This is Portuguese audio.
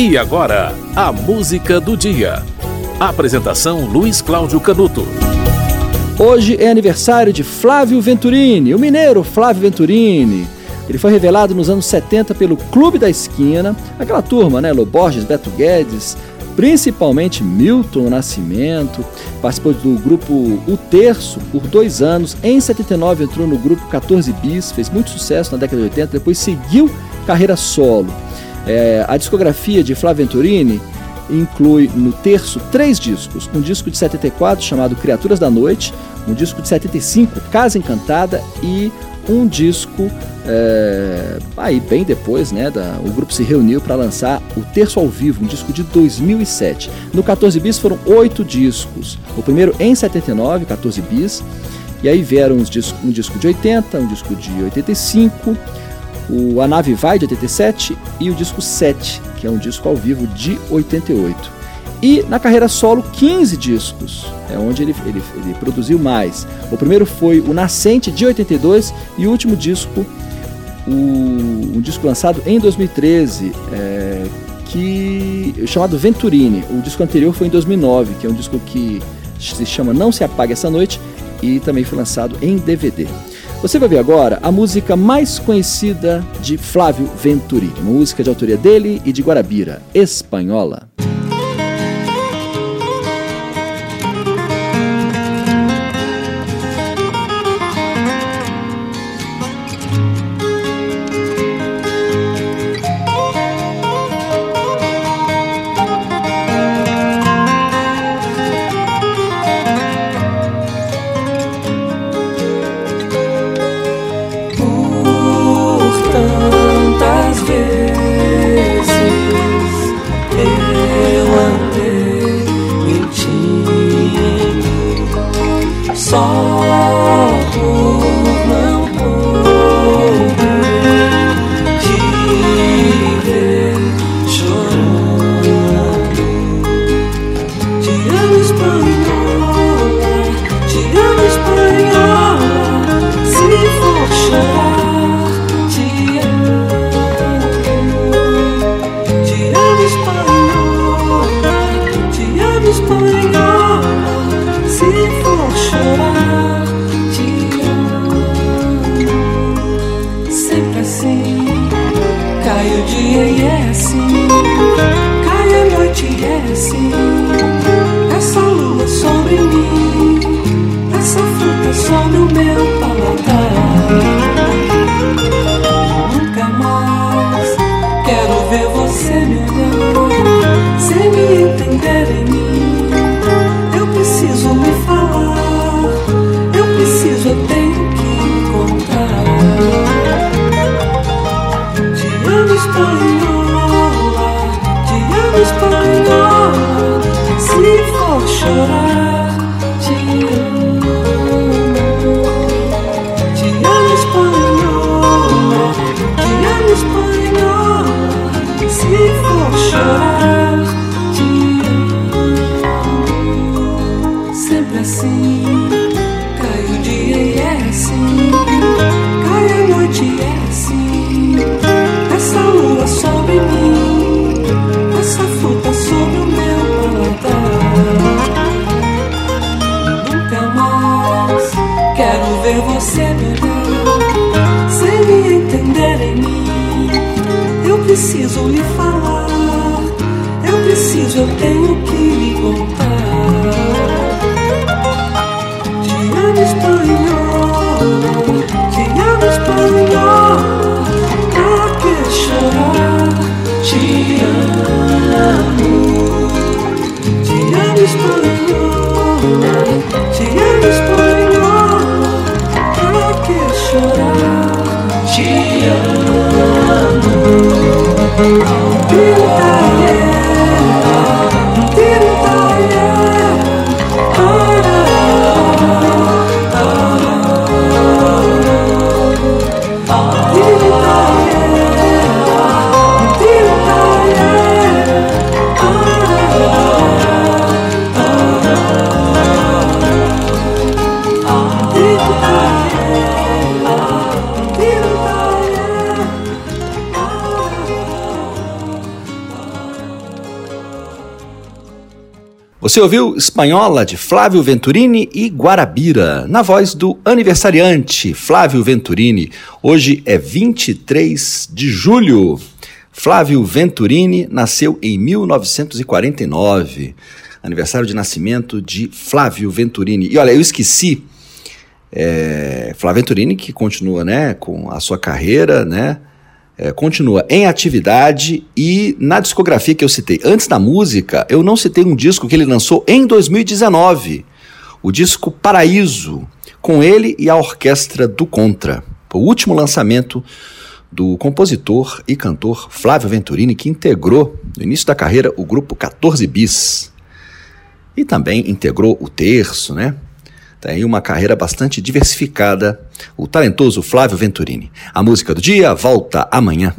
E agora, a música do dia. Apresentação Luiz Cláudio Canuto. Hoje é aniversário de Flávio Venturini, o mineiro Flávio Venturini. Ele foi revelado nos anos 70 pelo Clube da Esquina, aquela turma, né? Loborges, Beto Guedes, principalmente Milton Nascimento. Participou do grupo O Terço por dois anos. Em 79 entrou no grupo 14 Bis, fez muito sucesso na década de 80, depois seguiu carreira solo. É, a discografia de Flávio Venturini inclui no terço três discos: um disco de 74 chamado Criaturas da Noite, um disco de 75 Casa Encantada e um disco é, aí bem depois, né, da, o grupo se reuniu para lançar o Terço ao Vivo, um disco de 2007. No 14 bis foram oito discos. O primeiro em 79, 14 bis, e aí vieram um disco, um disco de 80, um disco de 85, o A Nave Vai de 87 e o disco 7, que é um disco ao vivo de 88. E na carreira solo, 15 discos, é onde ele, ele, ele produziu mais. O primeiro foi o Nascente de 82 e o último disco, o, um disco lançado em 2013, é, que chamado Venturini. O disco anterior foi em 2009, que é um disco que se chama Não Se Apague Essa Noite e também foi lançado em DVD. Você vai ver agora a música mais conhecida de Flávio Venturi, música de autoria dele e de Guarabira, Espanhola. Quero ver você me olhar sem me entender em mim. Preciso lhe falar, Você ouviu Espanhola de Flávio Venturini e Guarabira, na voz do aniversariante Flávio Venturini. Hoje é 23 de julho. Flávio Venturini nasceu em 1949. Aniversário de nascimento de Flávio Venturini. E olha, eu esqueci. É, Flávio Venturini, que continua né, com a sua carreira, né? É, continua em atividade e na discografia que eu citei antes da música, eu não citei um disco que ele lançou em 2019, o disco Paraíso, com ele e a orquestra do Contra, o último lançamento do compositor e cantor Flávio Venturini, que integrou no início da carreira o grupo 14 Bis. E também integrou o Terço, né? Tem uma carreira bastante diversificada, o talentoso Flávio Venturini. A música do dia volta amanhã.